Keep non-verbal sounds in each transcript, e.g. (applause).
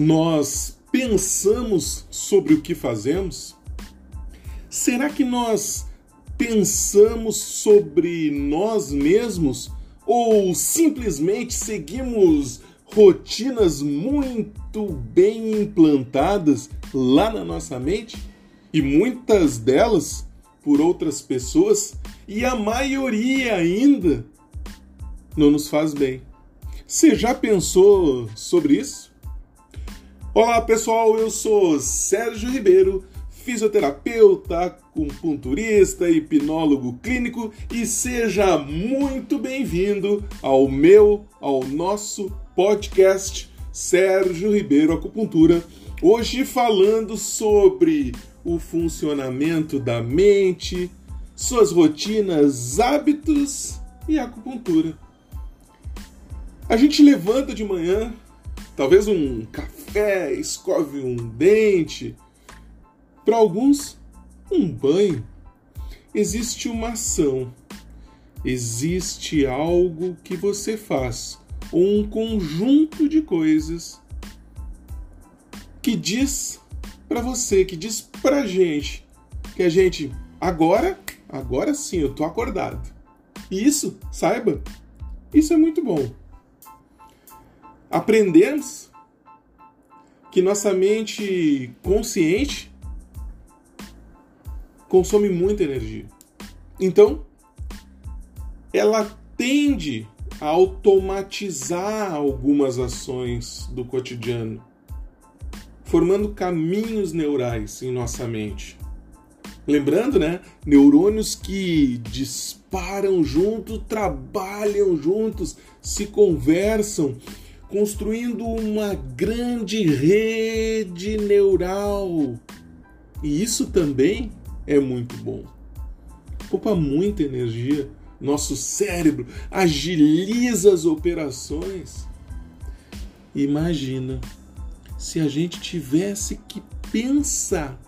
nós pensamos sobre o que fazemos? Será que nós pensamos sobre nós mesmos ou simplesmente seguimos rotinas muito bem implantadas lá na nossa mente e muitas delas por outras pessoas e a maioria ainda não nos faz bem. Você já pensou sobre isso? Olá pessoal, eu sou Sérgio Ribeiro, fisioterapeuta, acupunturista, hipnólogo clínico e seja muito bem-vindo ao meu, ao nosso podcast Sérgio Ribeiro Acupuntura. Hoje falando sobre o funcionamento da mente, suas rotinas, hábitos e acupuntura. A gente levanta de manhã, talvez um café, escove um dente. Para alguns, um banho. Existe uma ação, existe algo que você faz, ou um conjunto de coisas que diz para você, que diz pra gente que a gente agora, agora sim, eu tô acordado. E isso, saiba, isso é muito bom aprendemos que nossa mente consciente consome muita energia. Então, ela tende a automatizar algumas ações do cotidiano, formando caminhos neurais em nossa mente. Lembrando, né? Neurônios que disparam juntos, trabalham juntos, se conversam construindo uma grande rede neural. E isso também é muito bom. Poupa muita energia. Nosso cérebro agiliza as operações. Imagina se a gente tivesse que pensar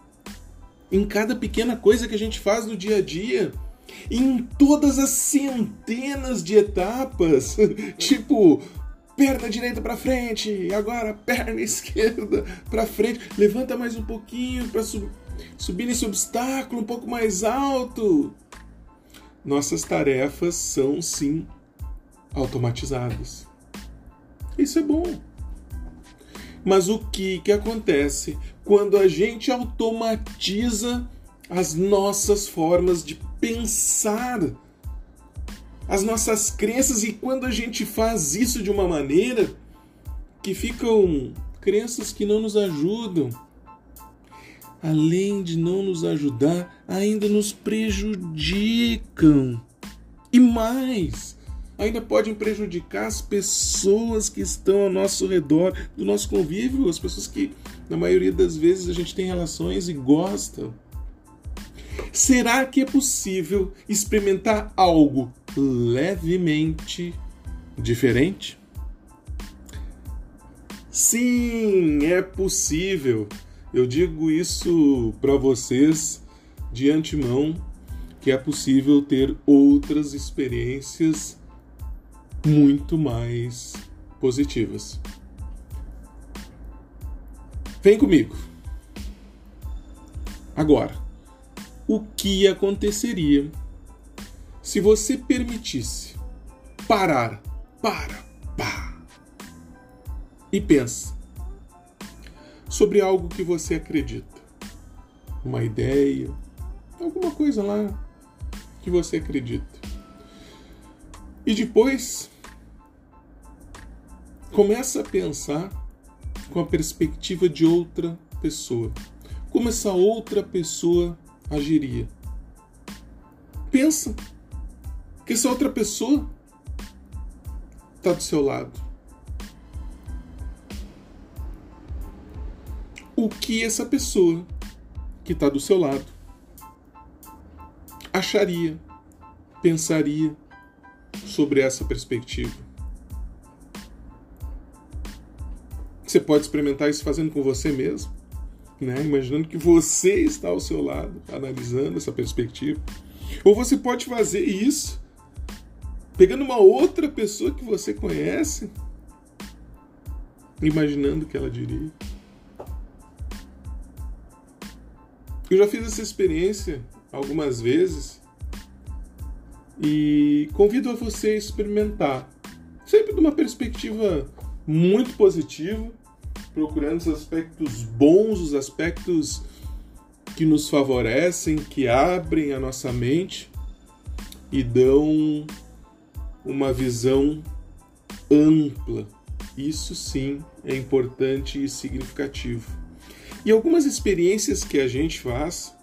em cada pequena coisa que a gente faz no dia a dia, em todas as centenas de etapas, (laughs) tipo perna direita para frente, agora perna (laughs) esquerda para frente, levanta mais um pouquinho para sub, subir nesse obstáculo um pouco mais alto. Nossas tarefas são sim automatizadas. Isso é bom. Mas o que, que acontece quando a gente automatiza as nossas formas de pensar as nossas crenças e quando a gente faz isso de uma maneira que ficam crenças que não nos ajudam, além de não nos ajudar, ainda nos prejudicam. E mais, ainda podem prejudicar as pessoas que estão ao nosso redor, do nosso convívio, as pessoas que na maioria das vezes a gente tem relações e gosta. Será que é possível experimentar algo levemente diferente? Sim, é possível. Eu digo isso para vocês de antemão que é possível ter outras experiências muito mais positivas. Vem comigo. Agora, o que aconteceria se você permitisse parar, para, pá, e pensa sobre algo que você acredita, uma ideia, alguma coisa lá que você acredita. E depois começa a pensar com a perspectiva de outra pessoa. Como essa outra pessoa agiria? Pensa que essa outra pessoa está do seu lado. O que essa pessoa que está do seu lado acharia, pensaria sobre essa perspectiva? Você pode experimentar isso fazendo com você mesmo, né? imaginando que você está ao seu lado, analisando essa perspectiva. Ou você pode fazer isso pegando uma outra pessoa que você conhece imaginando o que ela diria. Eu já fiz essa experiência algumas vezes e convido a você a experimentar, sempre de uma perspectiva muito positiva, procurando os aspectos bons, os aspectos que nos favorecem, que abrem a nossa mente e dão uma visão ampla. Isso sim é importante e significativo. E algumas experiências que a gente faz,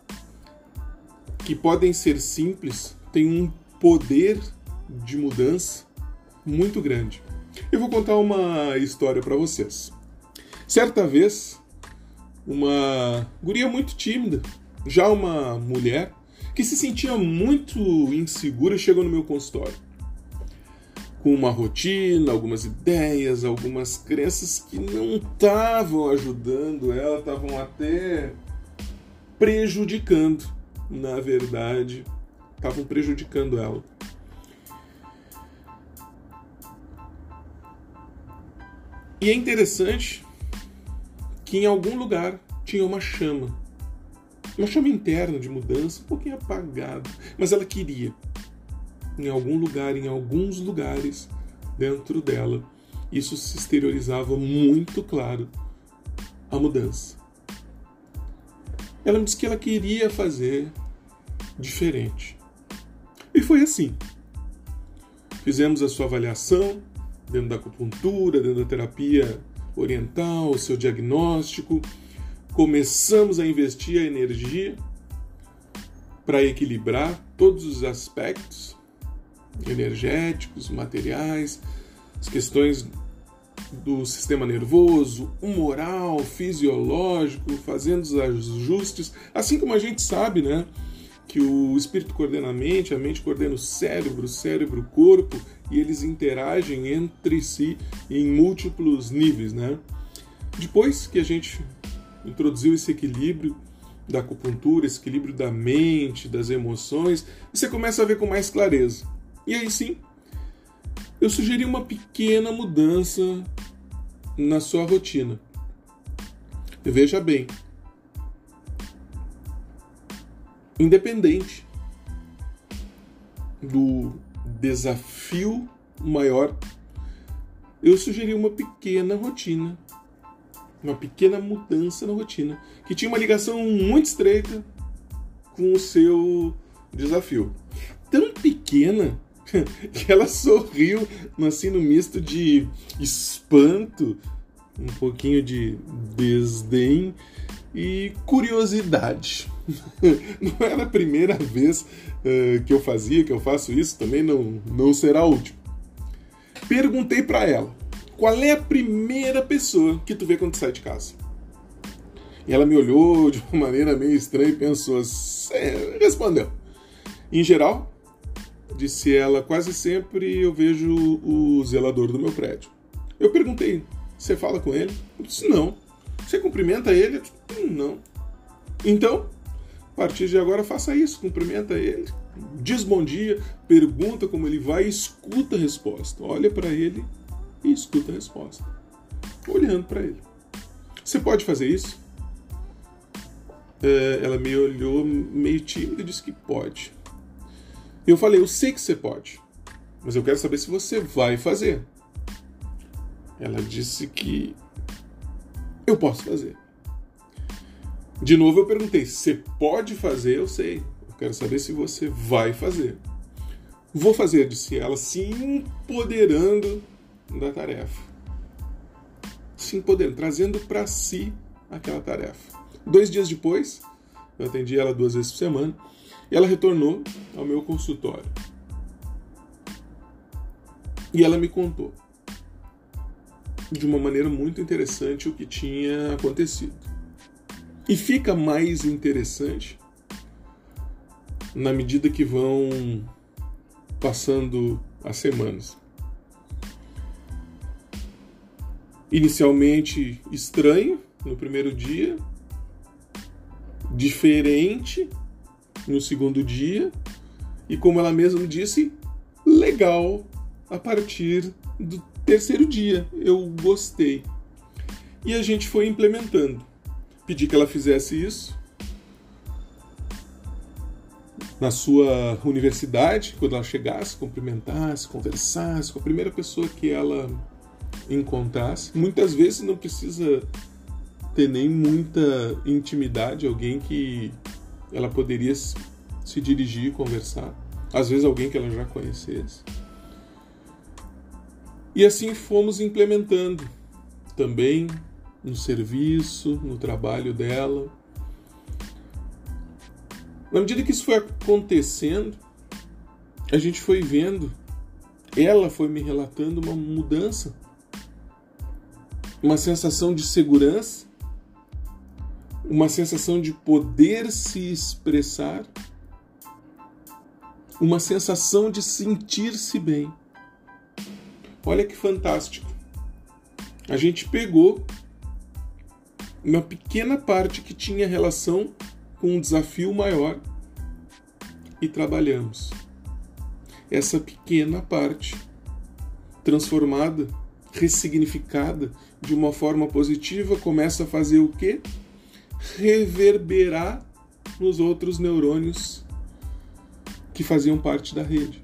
que podem ser simples, têm um poder de mudança muito grande. Eu vou contar uma história para vocês. Certa vez, uma guria muito tímida, já uma mulher, que se sentia muito insegura, chegou no meu consultório. Com uma rotina, algumas ideias, algumas crenças que não estavam ajudando ela, estavam até prejudicando, na verdade, estavam prejudicando ela. E é interessante que em algum lugar tinha uma chama. Uma chama interna de mudança, um pouquinho apagada. Mas ela queria. Em algum lugar, em alguns lugares dentro dela, isso se exteriorizava muito claro a mudança. Ela me disse que ela queria fazer diferente. E foi assim. Fizemos a sua avaliação dentro da acupuntura, dentro da terapia oriental, o seu diagnóstico. Começamos a investir a energia para equilibrar todos os aspectos energéticos, materiais, as questões do sistema nervoso, humoral, fisiológico, fazendo os ajustes, assim como a gente sabe, né, que o espírito coordena a mente, a mente coordena o cérebro, o cérebro, o corpo, e eles interagem entre si em múltiplos níveis, né? Depois que a gente introduziu esse equilíbrio da acupuntura, esse equilíbrio da mente, das emoções, você começa a ver com mais clareza. E aí sim, eu sugeri uma pequena mudança na sua rotina. Veja bem, independente do desafio maior, eu sugeri uma pequena rotina, uma pequena mudança na rotina, que tinha uma ligação muito estreita com o seu desafio. Tão pequena que (laughs) ela sorriu assim no misto de espanto, um pouquinho de desdém e curiosidade. (laughs) Não era a primeira vez uh, que eu fazia, que eu faço isso, também não, não será a última. Perguntei para ela: qual é a primeira pessoa que tu vê quando tu sai de casa? E ela me olhou de uma maneira meio estranha e pensou, respondeu. Em geral, disse ela, quase sempre eu vejo o zelador do meu prédio. Eu perguntei, você fala com ele? Eu disse, não. Você cumprimenta ele? Eu disse, não. Então, a partir de agora, faça isso, cumprimenta ele, diz bom dia, pergunta como ele vai escuta a resposta. Olha para ele e escuta a resposta. Olhando para ele. Você pode fazer isso? É, ela me olhou meio tímida e disse que pode. Eu falei, eu sei que você pode, mas eu quero saber se você vai fazer. Ela disse que eu posso fazer. De novo eu perguntei: você pode fazer? Eu sei. Eu quero saber se você vai fazer. Vou fazer, disse ela, se empoderando da tarefa. Se empoderando, trazendo para si aquela tarefa. Dois dias depois, eu atendi ela duas vezes por semana, ela retornou ao meu consultório. E ela me contou de uma maneira muito interessante o que tinha acontecido. E fica mais interessante na medida que vão passando as semanas. Inicialmente estranho no primeiro dia, diferente no segundo dia, e como ela mesma disse, legal a partir do terceiro dia. Eu gostei. E a gente foi implementando. Pedi que ela fizesse isso na sua universidade, quando ela chegasse, cumprimentasse, conversasse com a primeira pessoa que ela encontrasse. Muitas vezes não precisa ter nem muita intimidade, alguém que ela poderia se dirigir e conversar. Às vezes alguém que ela já conhecesse. E assim fomos implementando também no serviço, no trabalho dela. Na medida que isso foi acontecendo, a gente foi vendo, ela foi me relatando uma mudança, uma sensação de segurança, uma sensação de poder se expressar, uma sensação de sentir-se bem. Olha que fantástico. A gente pegou uma pequena parte que tinha relação com um desafio maior e trabalhamos. Essa pequena parte, transformada, ressignificada de uma forma positiva, começa a fazer o quê? Reverberar nos outros neurônios que faziam parte da rede.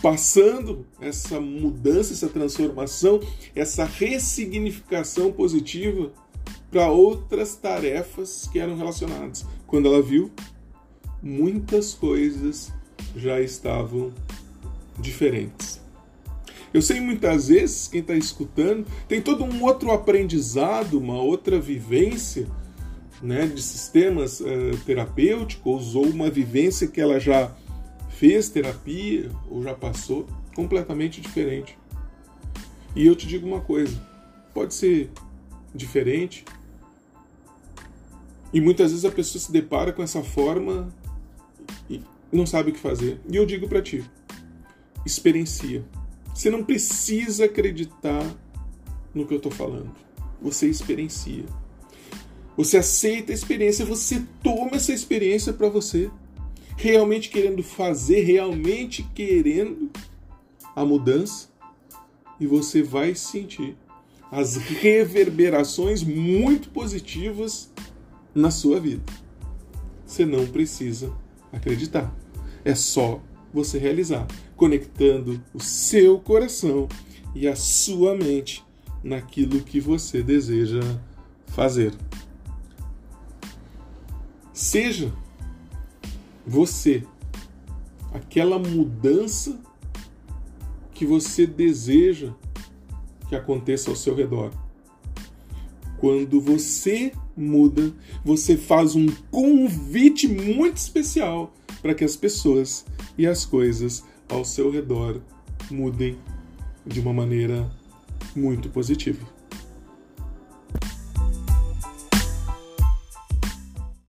Passando essa mudança, essa transformação, essa ressignificação positiva para outras tarefas que eram relacionadas. Quando ela viu, muitas coisas já estavam diferentes. Eu sei muitas vezes, quem está escutando, tem todo um outro aprendizado, uma outra vivência né, de sistemas uh, terapêuticos ou uma vivência que ela já fez terapia ou já passou, completamente diferente. E eu te digo uma coisa: pode ser diferente, e muitas vezes a pessoa se depara com essa forma e não sabe o que fazer. E eu digo para ti: experiencia. Você não precisa acreditar no que eu estou falando. Você experiencia. Você aceita a experiência, você toma essa experiência para você, realmente querendo fazer, realmente querendo a mudança, e você vai sentir as reverberações muito positivas na sua vida. Você não precisa acreditar. É só você realizar, conectando o seu coração e a sua mente naquilo que você deseja fazer. Seja você aquela mudança que você deseja que aconteça ao seu redor. Quando você muda, você faz um convite muito especial para que as pessoas e as coisas ao seu redor mudem de uma maneira muito positiva.